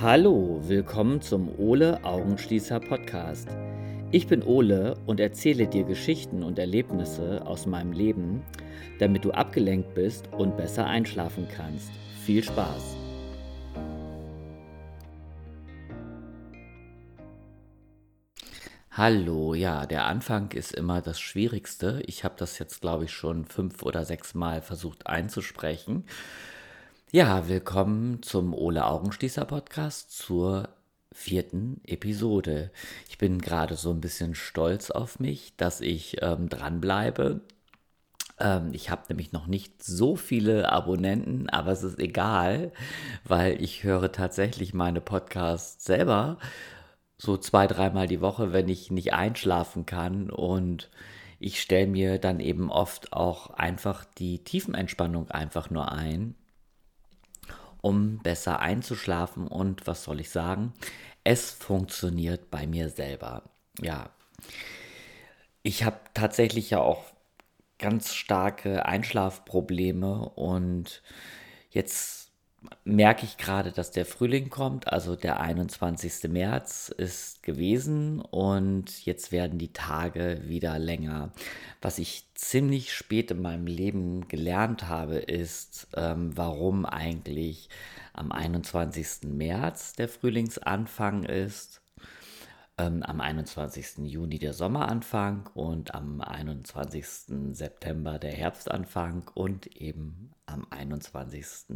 Hallo, willkommen zum Ole Augenschließer Podcast. Ich bin Ole und erzähle dir Geschichten und Erlebnisse aus meinem Leben, damit du abgelenkt bist und besser einschlafen kannst. Viel Spaß! Hallo, ja, der Anfang ist immer das Schwierigste. Ich habe das jetzt, glaube ich, schon fünf oder sechs Mal versucht einzusprechen. Ja, willkommen zum Ole Augenschließer Podcast zur vierten Episode. Ich bin gerade so ein bisschen stolz auf mich, dass ich ähm, dranbleibe. Ähm, ich habe nämlich noch nicht so viele Abonnenten, aber es ist egal, weil ich höre tatsächlich meine Podcasts selber so zwei, dreimal die Woche, wenn ich nicht einschlafen kann und ich stelle mir dann eben oft auch einfach die Tiefenentspannung einfach nur ein um besser einzuschlafen. Und was soll ich sagen? Es funktioniert bei mir selber. Ja, ich habe tatsächlich ja auch ganz starke Einschlafprobleme und jetzt merke ich gerade, dass der Frühling kommt, also der 21. März ist gewesen und jetzt werden die Tage wieder länger. Was ich ziemlich spät in meinem Leben gelernt habe, ist, ähm, warum eigentlich am 21. März der Frühlingsanfang ist, ähm, am 21. Juni der Sommeranfang und am 21. September der Herbstanfang und eben am 21.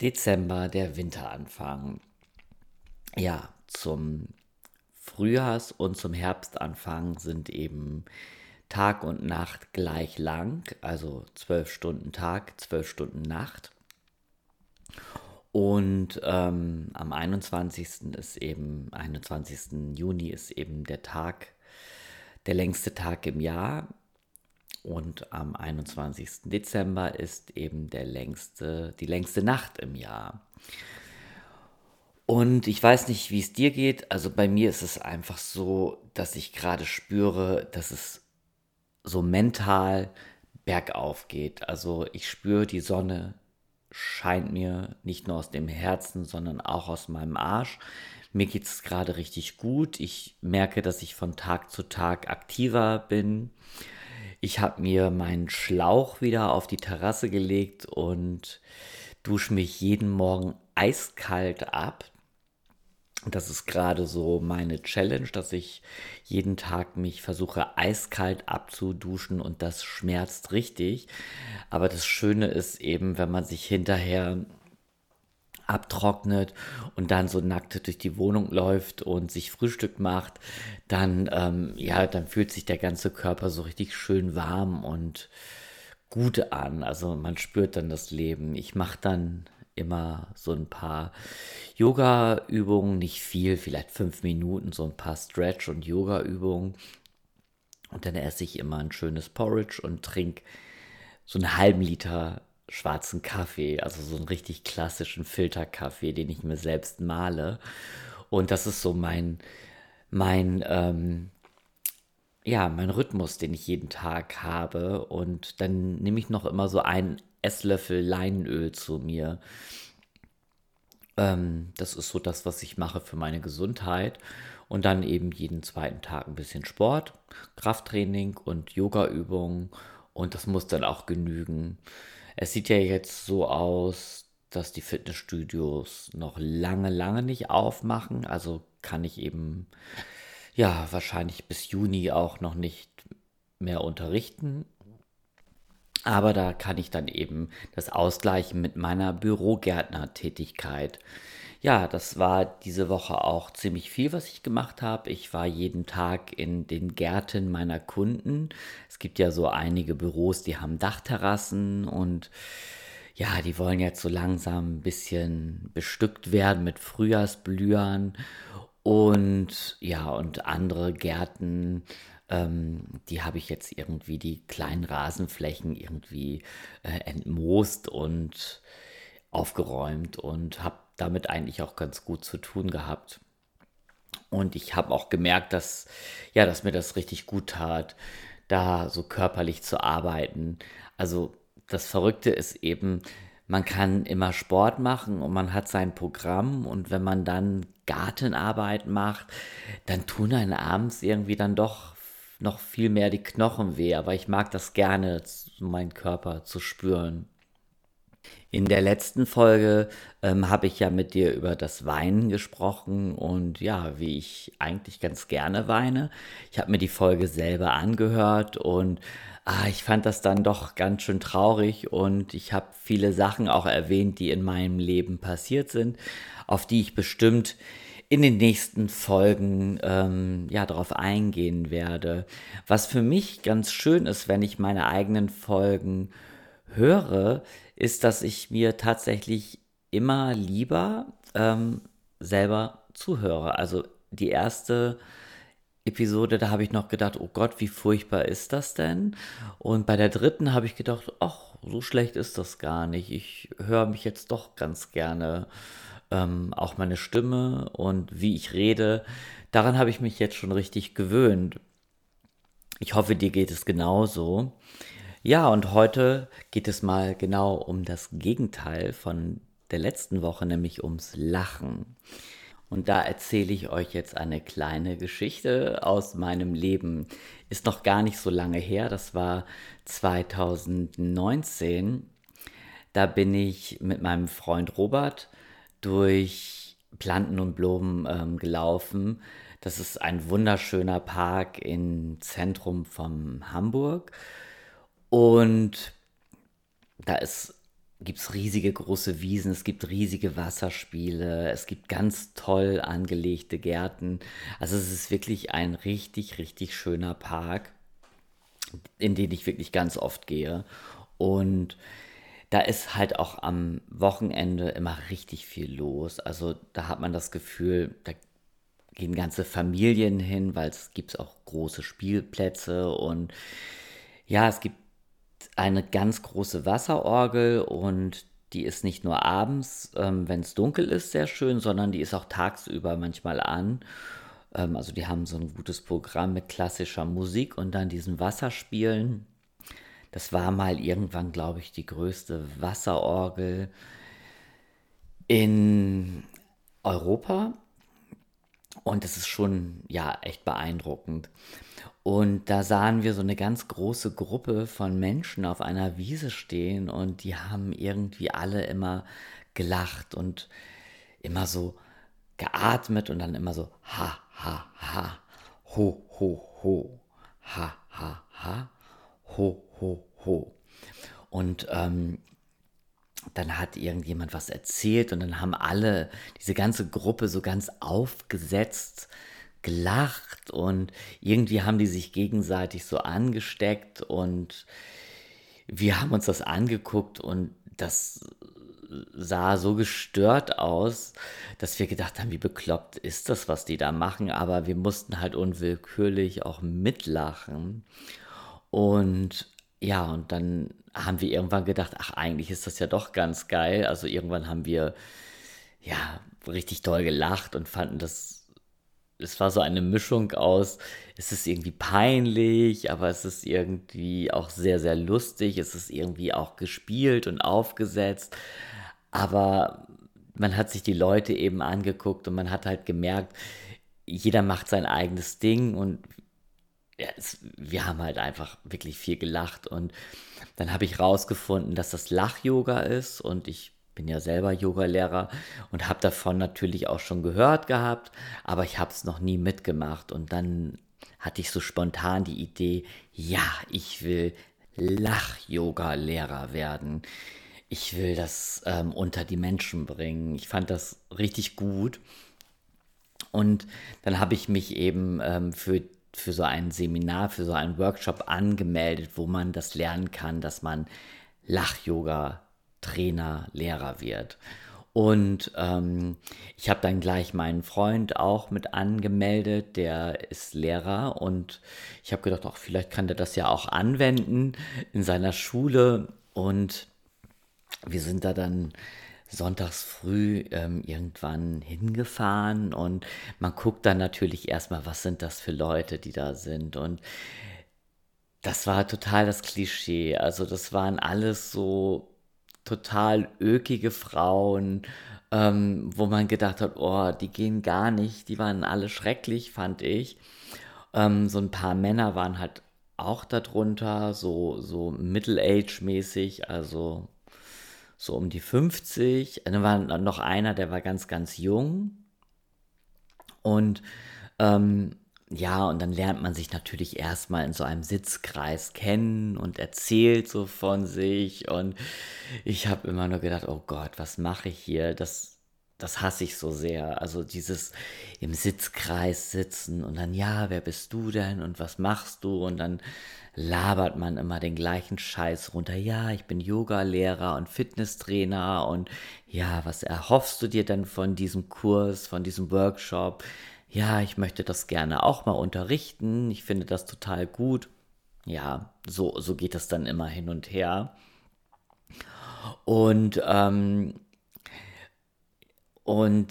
Dezember der Winteranfang. Ja, zum Frühjahrs- und zum Herbstanfang sind eben Tag und Nacht gleich lang, also zwölf Stunden Tag, zwölf Stunden Nacht. Und ähm, am 21. ist eben, 21. Juni ist eben der Tag, der längste Tag im Jahr. Und am 21. Dezember ist eben der längste, die längste Nacht im Jahr. Und ich weiß nicht, wie es dir geht. Also bei mir ist es einfach so, dass ich gerade spüre, dass es so mental bergauf geht. Also ich spüre, die Sonne scheint mir nicht nur aus dem Herzen, sondern auch aus meinem Arsch. Mir geht es gerade richtig gut. Ich merke, dass ich von Tag zu Tag aktiver bin. Ich habe mir meinen Schlauch wieder auf die Terrasse gelegt und dusche mich jeden Morgen eiskalt ab. Das ist gerade so meine Challenge, dass ich jeden Tag mich versuche eiskalt abzuduschen und das schmerzt richtig. Aber das Schöne ist eben, wenn man sich hinterher abtrocknet und dann so nackt durch die Wohnung läuft und sich Frühstück macht, dann, ähm, ja, dann fühlt sich der ganze Körper so richtig schön warm und gut an. Also man spürt dann das Leben. Ich mache dann immer so ein paar Yoga-Übungen, nicht viel, vielleicht fünf Minuten, so ein paar Stretch- und Yoga-Übungen. Und dann esse ich immer ein schönes Porridge und trinke so einen halben Liter schwarzen Kaffee, also so einen richtig klassischen Filterkaffee, den ich mir selbst male. Und das ist so mein, mein, ähm, ja, mein Rhythmus, den ich jeden Tag habe. Und dann nehme ich noch immer so einen Esslöffel Leinöl zu mir. Ähm, das ist so das, was ich mache für meine Gesundheit. Und dann eben jeden zweiten Tag ein bisschen Sport, Krafttraining und Yogaübungen. Und das muss dann auch genügen. Es sieht ja jetzt so aus, dass die Fitnessstudios noch lange, lange nicht aufmachen. Also kann ich eben, ja, wahrscheinlich bis Juni auch noch nicht mehr unterrichten. Aber da kann ich dann eben das ausgleichen mit meiner Bürogärtner-Tätigkeit. Ja, das war diese Woche auch ziemlich viel, was ich gemacht habe. Ich war jeden Tag in den Gärten meiner Kunden. Es gibt ja so einige Büros, die haben Dachterrassen und ja, die wollen jetzt so langsam ein bisschen bestückt werden mit Frühjahrsblühern und ja, und andere Gärten, ähm, die habe ich jetzt irgendwie die kleinen Rasenflächen irgendwie äh, entmoost und aufgeräumt und habe damit eigentlich auch ganz gut zu tun gehabt. Und ich habe auch gemerkt, dass, ja, dass mir das richtig gut tat, da so körperlich zu arbeiten. Also das Verrückte ist eben, man kann immer Sport machen und man hat sein Programm und wenn man dann Gartenarbeit macht, dann tun einen abends irgendwie dann doch noch viel mehr die Knochen weh, aber ich mag das gerne, meinen Körper zu spüren. In der letzten Folge ähm, habe ich ja mit dir über das Weinen gesprochen und ja, wie ich eigentlich ganz gerne weine. Ich habe mir die Folge selber angehört und ah, ich fand das dann doch ganz schön traurig und ich habe viele Sachen auch erwähnt, die in meinem Leben passiert sind, auf die ich bestimmt in den nächsten Folgen ähm, ja darauf eingehen werde. Was für mich ganz schön ist, wenn ich meine eigenen Folgen höre, ist, dass ich mir tatsächlich immer lieber ähm, selber zuhöre. Also die erste Episode, da habe ich noch gedacht, oh Gott, wie furchtbar ist das denn? Und bei der dritten habe ich gedacht, ach, so schlecht ist das gar nicht. Ich höre mich jetzt doch ganz gerne, ähm, auch meine Stimme und wie ich rede. Daran habe ich mich jetzt schon richtig gewöhnt. Ich hoffe, dir geht es genauso. Ja, und heute geht es mal genau um das Gegenteil von der letzten Woche, nämlich ums Lachen. Und da erzähle ich euch jetzt eine kleine Geschichte aus meinem Leben. Ist noch gar nicht so lange her, das war 2019. Da bin ich mit meinem Freund Robert durch Planten und Blumen ähm, gelaufen. Das ist ein wunderschöner Park im Zentrum von Hamburg. Und da gibt es riesige große Wiesen, es gibt riesige Wasserspiele, es gibt ganz toll angelegte Gärten. Also es ist wirklich ein richtig, richtig schöner Park, in den ich wirklich ganz oft gehe. Und da ist halt auch am Wochenende immer richtig viel los. Also da hat man das Gefühl, da gehen ganze Familien hin, weil es gibt auch große Spielplätze und ja, es gibt eine ganz große Wasserorgel und die ist nicht nur abends, ähm, wenn es dunkel ist, sehr schön, sondern die ist auch tagsüber manchmal an. Ähm, also die haben so ein gutes Programm mit klassischer Musik und dann diesen Wasserspielen. Das war mal irgendwann, glaube ich, die größte Wasserorgel in Europa. Und das ist schon, ja, echt beeindruckend. Und da sahen wir so eine ganz große Gruppe von Menschen auf einer Wiese stehen und die haben irgendwie alle immer gelacht und immer so geatmet und dann immer so ha, ha, ha, ho, ho, ho, ha, ha, ha, ho, ho, ho. Und ähm, dann hat irgendjemand was erzählt und dann haben alle, diese ganze Gruppe so ganz aufgesetzt gelacht und irgendwie haben die sich gegenseitig so angesteckt und wir haben uns das angeguckt und das sah so gestört aus, dass wir gedacht haben, wie bekloppt ist das, was die da machen, aber wir mussten halt unwillkürlich auch mitlachen. Und ja, und dann haben wir irgendwann gedacht, ach, eigentlich ist das ja doch ganz geil. Also irgendwann haben wir ja richtig toll gelacht und fanden das es war so eine Mischung aus, es ist irgendwie peinlich, aber es ist irgendwie auch sehr, sehr lustig, es ist irgendwie auch gespielt und aufgesetzt, aber man hat sich die Leute eben angeguckt und man hat halt gemerkt, jeder macht sein eigenes Ding und ja, es, wir haben halt einfach wirklich viel gelacht. Und dann habe ich rausgefunden, dass das Lach-Yoga ist und ich bin ja selber Yogalehrer und habe davon natürlich auch schon gehört gehabt, aber ich habe es noch nie mitgemacht. Und dann hatte ich so spontan die Idee, ja, ich will Lach-Yoga-Lehrer werden. Ich will das ähm, unter die Menschen bringen. Ich fand das richtig gut. Und dann habe ich mich eben ähm, für, für so ein Seminar, für so einen Workshop angemeldet, wo man das lernen kann, dass man Lach-Yoga Trainer, Lehrer wird. Und ähm, ich habe dann gleich meinen Freund auch mit angemeldet, der ist Lehrer und ich habe gedacht, auch vielleicht kann der das ja auch anwenden in seiner Schule. Und wir sind da dann sonntags früh ähm, irgendwann hingefahren und man guckt dann natürlich erstmal, was sind das für Leute, die da sind. Und das war total das Klischee. Also das waren alles so total ökige Frauen, ähm, wo man gedacht hat, oh, die gehen gar nicht, die waren alle schrecklich, fand ich. Ähm, so ein paar Männer waren halt auch darunter, so, so Middle-Age-mäßig, also so um die 50. Dann war noch einer, der war ganz, ganz jung. Und ähm, ja, und dann lernt man sich natürlich erstmal in so einem Sitzkreis kennen und erzählt so von sich. Und ich habe immer nur gedacht, oh Gott, was mache ich hier? Das, das hasse ich so sehr. Also dieses im Sitzkreis sitzen und dann, ja, wer bist du denn und was machst du? Und dann labert man immer den gleichen Scheiß runter. Ja, ich bin Yoga-Lehrer und Fitnesstrainer und ja, was erhoffst du dir denn von diesem Kurs, von diesem Workshop? Ja, ich möchte das gerne auch mal unterrichten. Ich finde das total gut. Ja, so, so geht das dann immer hin und her. Und ähm, und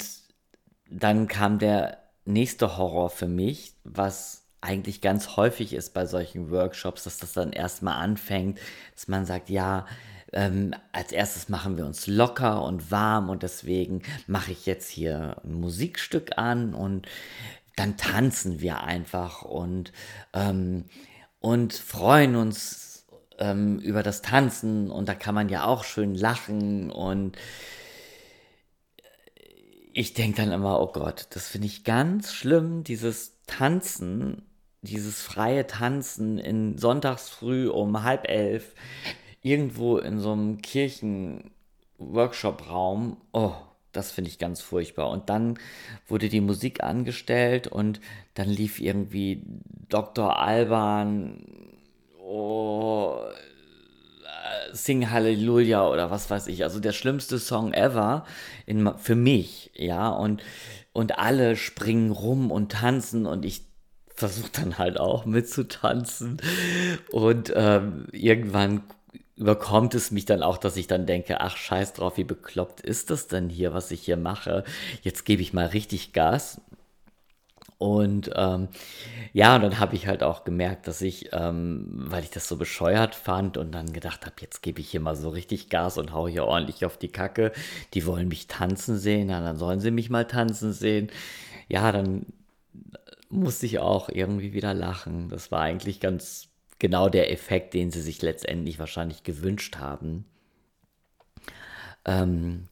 dann kam der nächste Horror für mich, was eigentlich ganz häufig ist bei solchen Workshops, dass das dann erstmal anfängt, dass man sagt, ja, ähm, als erstes machen wir uns locker und warm und deswegen mache ich jetzt hier ein Musikstück an und dann tanzen wir einfach und, ähm, und freuen uns ähm, über das Tanzen und da kann man ja auch schön lachen und ich denke dann immer, oh Gott, das finde ich ganz schlimm, dieses Tanzen, dieses freie Tanzen in sonntags früh um halb elf irgendwo in so einem Kirchen-Workshop-Raum. Oh, das finde ich ganz furchtbar. Und dann wurde die Musik angestellt und dann lief irgendwie Dr. Alban. Oh, Sing Hallelujah oder was weiß ich. Also der schlimmste Song ever in, für mich, ja. Und, und alle springen rum und tanzen und ich versuche dann halt auch mitzutanzen. Und ähm, irgendwann überkommt es mich dann auch, dass ich dann denke, ach scheiß drauf, wie bekloppt ist das denn hier, was ich hier mache? Jetzt gebe ich mal richtig Gas. Und ähm, ja, und dann habe ich halt auch gemerkt, dass ich, ähm, weil ich das so bescheuert fand und dann gedacht habe, jetzt gebe ich hier mal so richtig Gas und haue hier ordentlich auf die Kacke. Die wollen mich tanzen sehen, ja, dann sollen sie mich mal tanzen sehen. Ja, dann musste ich auch irgendwie wieder lachen. Das war eigentlich ganz genau der Effekt, den sie sich letztendlich wahrscheinlich gewünscht haben. Ähm,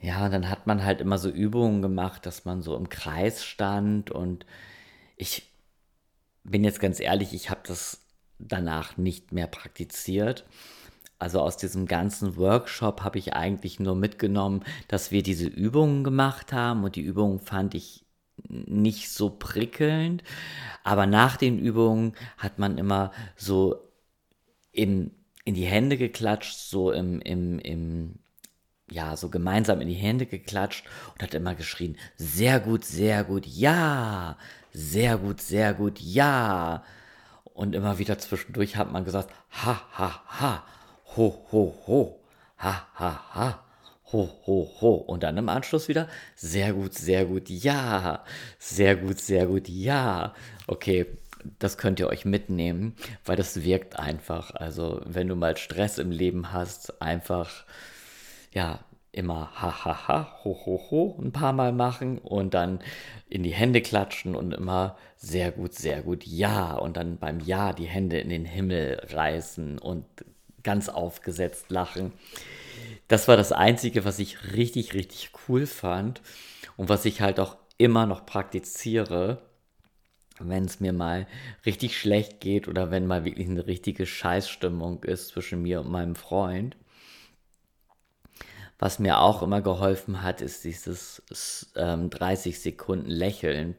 ja, dann hat man halt immer so Übungen gemacht, dass man so im Kreis stand und ich bin jetzt ganz ehrlich, ich habe das danach nicht mehr praktiziert. Also aus diesem ganzen Workshop habe ich eigentlich nur mitgenommen, dass wir diese Übungen gemacht haben und die Übungen fand ich nicht so prickelnd. Aber nach den Übungen hat man immer so in, in die Hände geklatscht, so im, im, im ja, so gemeinsam in die Hände geklatscht und hat immer geschrien, sehr gut, sehr gut, ja, sehr gut, sehr gut, ja. Und immer wieder zwischendurch hat man gesagt, ha, ha, ha, ho, ho, ho, ha, ha, ha, ho, ho, ho. Und dann im Anschluss wieder, sehr gut, sehr gut, ja, sehr gut, sehr gut, ja. Okay, das könnt ihr euch mitnehmen, weil das wirkt einfach. Also, wenn du mal Stress im Leben hast, einfach ja, immer ha ha ha, ho ho ho ein paar Mal machen und dann in die Hände klatschen und immer sehr gut, sehr gut, ja. Und dann beim Ja die Hände in den Himmel reißen und ganz aufgesetzt lachen. Das war das Einzige, was ich richtig, richtig cool fand und was ich halt auch immer noch praktiziere, wenn es mir mal richtig schlecht geht oder wenn mal wirklich eine richtige Scheißstimmung ist zwischen mir und meinem Freund. Was mir auch immer geholfen hat, ist dieses ähm, 30 Sekunden Lächeln.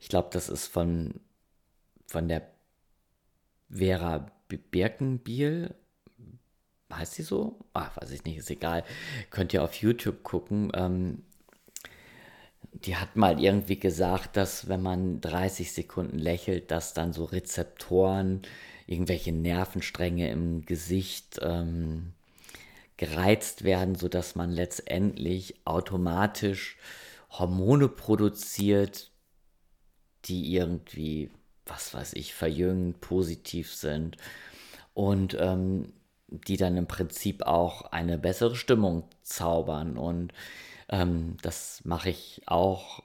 Ich glaube, das ist von, von der Vera Birkenbiel. Heißt sie so? Ach, weiß ich nicht, ist egal. Könnt ihr auf YouTube gucken. Ähm, die hat mal irgendwie gesagt, dass wenn man 30 Sekunden lächelt, dass dann so Rezeptoren, irgendwelche Nervenstränge im Gesicht ähm, gereizt werden, sodass man letztendlich automatisch Hormone produziert, die irgendwie, was weiß ich, verjüngend, positiv sind. Und ähm, die dann im Prinzip auch eine bessere Stimmung zaubern. Und ähm, das mache ich auch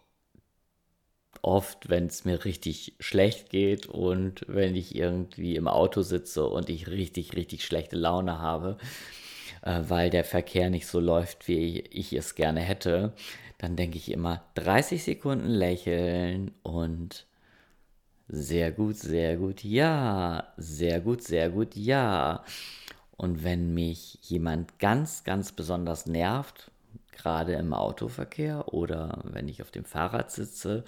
oft, wenn es mir richtig schlecht geht und wenn ich irgendwie im Auto sitze und ich richtig, richtig schlechte Laune habe, äh, weil der Verkehr nicht so läuft, wie ich es gerne hätte, dann denke ich immer 30 Sekunden lächeln und sehr gut, sehr gut, ja, sehr gut, sehr gut, ja. Und wenn mich jemand ganz, ganz besonders nervt, gerade im Autoverkehr oder wenn ich auf dem Fahrrad sitze,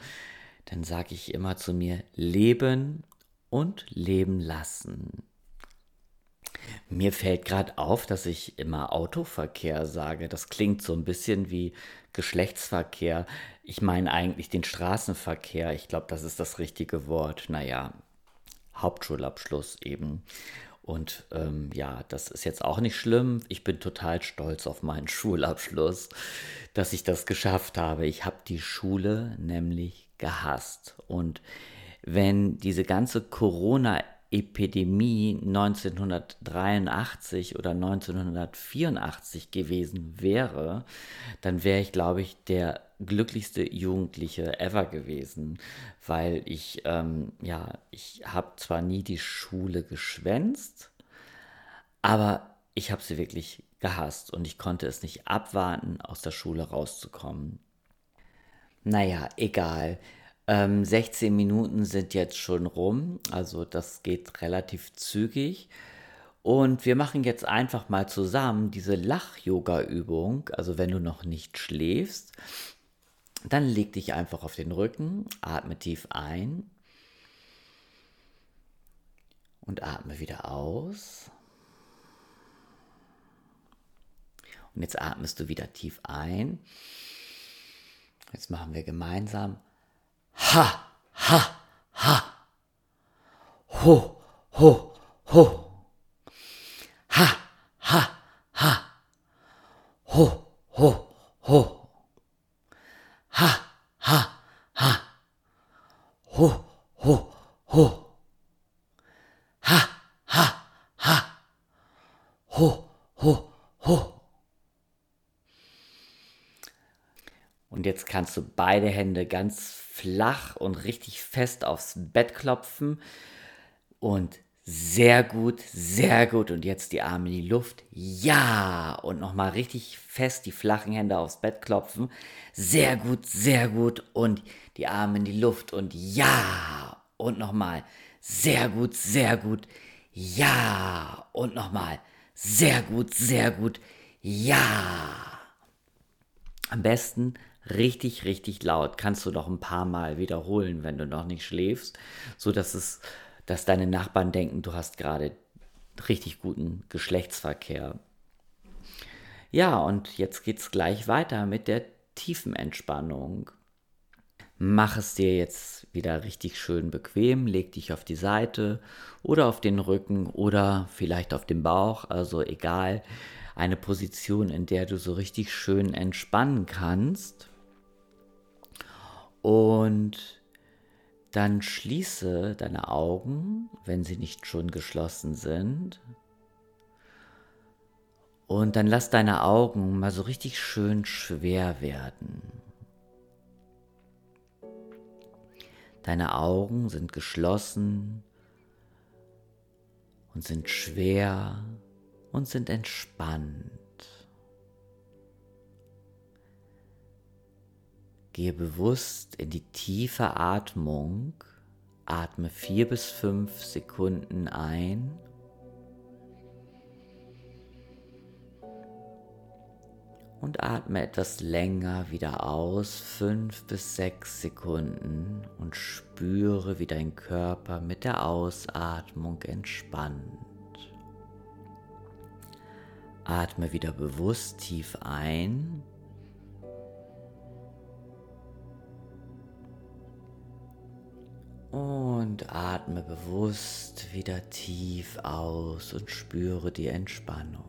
dann sage ich immer zu mir, leben und leben lassen. Mir fällt gerade auf, dass ich immer Autoverkehr sage. Das klingt so ein bisschen wie Geschlechtsverkehr. Ich meine eigentlich den Straßenverkehr. Ich glaube, das ist das richtige Wort. Naja, Hauptschulabschluss eben. Und ähm, ja, das ist jetzt auch nicht schlimm. Ich bin total stolz auf meinen Schulabschluss, dass ich das geschafft habe. Ich habe die Schule nämlich gehasst. Und wenn diese ganze Corona-Epidemie 1983 oder 1984 gewesen wäre, dann wäre ich, glaube ich, der glücklichste Jugendliche ever gewesen, weil ich, ähm, ja, ich habe zwar nie die Schule geschwänzt, aber ich habe sie wirklich gehasst und ich konnte es nicht abwarten, aus der Schule rauszukommen. Naja, egal. Ähm, 16 Minuten sind jetzt schon rum, also das geht relativ zügig. Und wir machen jetzt einfach mal zusammen diese Lach-Yoga-Übung. Also wenn du noch nicht schläfst, dann leg dich einfach auf den Rücken, atme tief ein und atme wieder aus. Und jetzt atmest du wieder tief ein. Jetzt machen wir gemeinsam Ha, ha, ha. Ho, ho, ho. Ha, ha, ha. Ho, ho, ho. Ha, ha, ha. Ho, ho, ho. Ha, ha, ha. Ho, ho, ho. Kannst du beide Hände ganz flach und richtig fest aufs Bett klopfen. Und sehr gut, sehr gut. Und jetzt die Arme in die Luft. Ja. Und nochmal richtig fest die flachen Hände aufs Bett klopfen. Sehr gut, sehr gut. Und die Arme in die Luft. Und ja. Und nochmal. Sehr gut, sehr gut. Ja. Und nochmal. Sehr gut, sehr gut. Ja. Am besten richtig, richtig laut. Kannst du noch ein paar Mal wiederholen, wenn du noch nicht schläfst, so dass es, dass deine Nachbarn denken, du hast gerade richtig guten Geschlechtsverkehr. Ja, und jetzt geht's gleich weiter mit der tiefen Entspannung. Mach es dir jetzt wieder richtig schön bequem, leg dich auf die Seite oder auf den Rücken oder vielleicht auf den Bauch, also egal, eine Position, in der du so richtig schön entspannen kannst. Und dann schließe deine Augen, wenn sie nicht schon geschlossen sind. Und dann lass deine Augen mal so richtig schön schwer werden. Deine Augen sind geschlossen und sind schwer und sind entspannt. Gehe bewusst in die tiefe Atmung. Atme vier bis fünf Sekunden ein. Und atme etwas länger wieder aus, fünf bis sechs Sekunden und spüre, wie dein Körper mit der Ausatmung entspannt. Atme wieder bewusst tief ein Und atme bewusst wieder tief aus und spüre die Entspannung.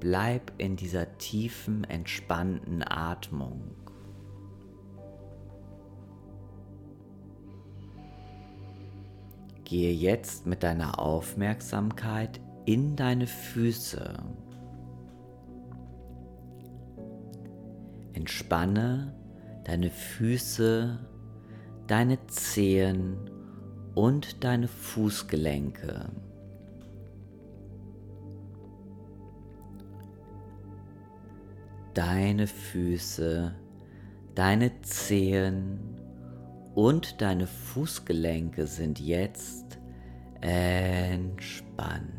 Bleib in dieser tiefen, entspannten Atmung. Gehe jetzt mit deiner Aufmerksamkeit in deine Füße. Entspanne deine Füße, deine Zehen und deine Fußgelenke. Deine Füße, deine Zehen und deine Fußgelenke sind jetzt entspannt.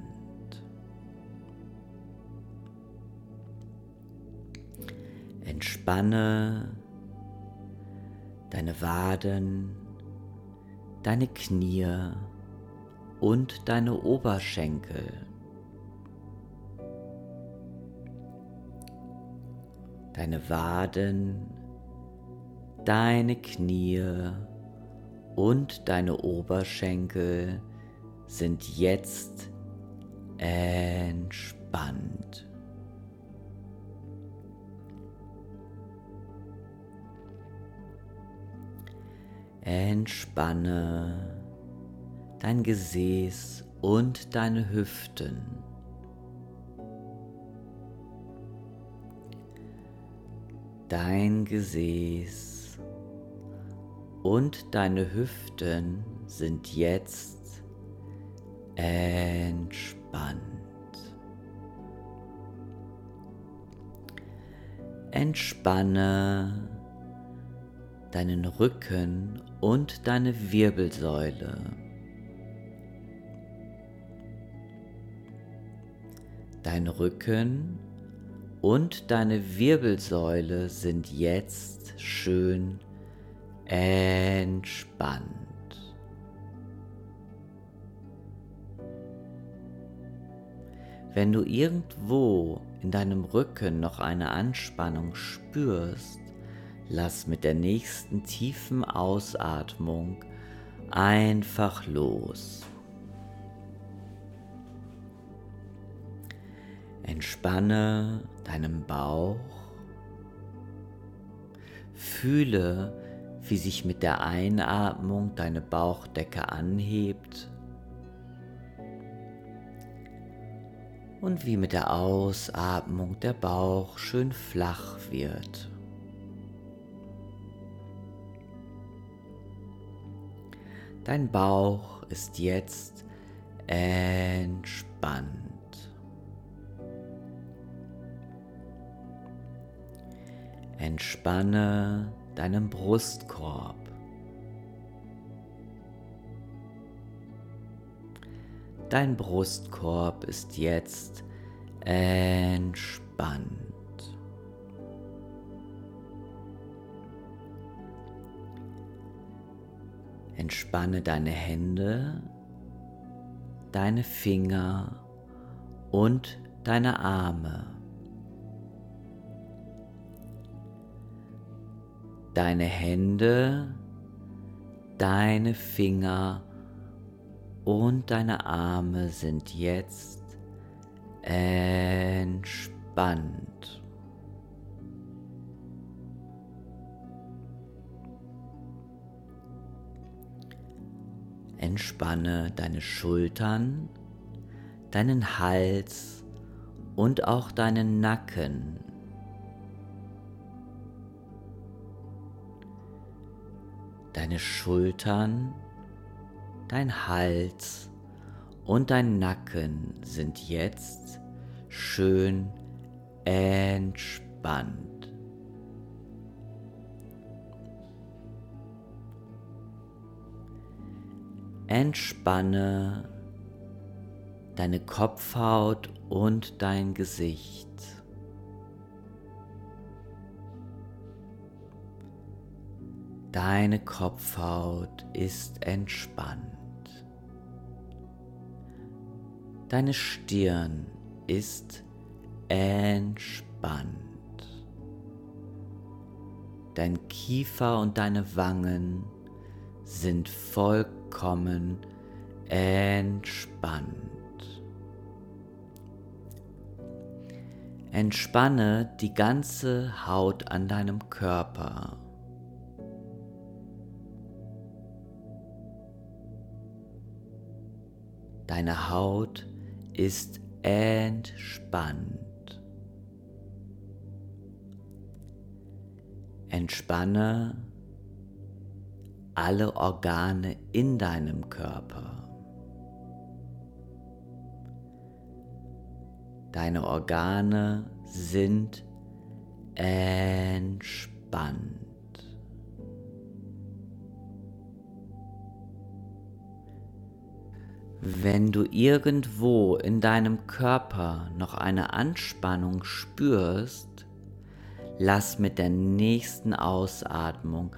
Entspanne deine Waden, deine Knie und deine Oberschenkel. Deine Waden, deine Knie und deine Oberschenkel sind jetzt entspannt. Entspanne dein Gesäß und deine Hüften. Dein Gesäß und deine Hüften sind jetzt entspannt. Entspanne deinen Rücken und deine Wirbelsäule. Dein Rücken und deine Wirbelsäule sind jetzt schön entspannt. Wenn du irgendwo in deinem Rücken noch eine Anspannung spürst, lass mit der nächsten tiefen Ausatmung einfach los. Entspanne deinen Bauch. Fühle, wie sich mit der Einatmung deine Bauchdecke anhebt und wie mit der Ausatmung der Bauch schön flach wird. Dein Bauch ist jetzt entspannt. Entspanne deinen Brustkorb. Dein Brustkorb ist jetzt entspannt. Entspanne deine Hände, deine Finger und deine Arme. Deine Hände, deine Finger und deine Arme sind jetzt entspannt. Entspanne deine Schultern, deinen Hals und auch deinen Nacken. Deine Schultern, dein Hals und dein Nacken sind jetzt schön entspannt. Entspanne deine Kopfhaut und dein Gesicht. Deine Kopfhaut ist entspannt. Deine Stirn ist entspannt. Dein Kiefer und deine Wangen sind vollkommen vollkommen entspannt. Entspanne die ganze Haut an deinem Körper. Deine Haut ist entspannt. Entspanne alle Organe in deinem Körper. Deine Organe sind entspannt. Wenn du irgendwo in deinem Körper noch eine Anspannung spürst, lass mit der nächsten Ausatmung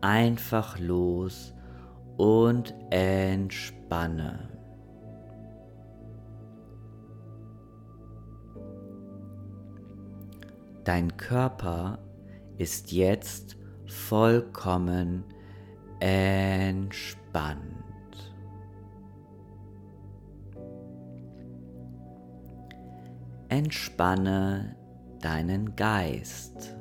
einfach los und entspanne. Dein Körper ist jetzt vollkommen entspannt. Entspanne deinen Geist.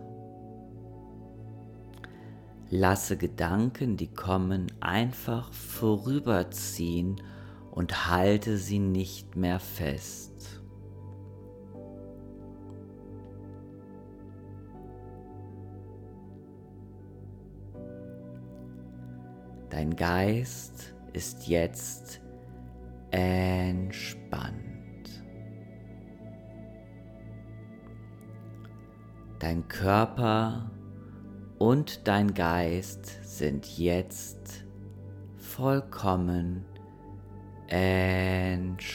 Lasse Gedanken, die kommen, einfach vorüberziehen und halte sie nicht mehr fest. Dein Geist ist jetzt entspannt. Dein Körper und dein Geist sind jetzt vollkommen entspannt.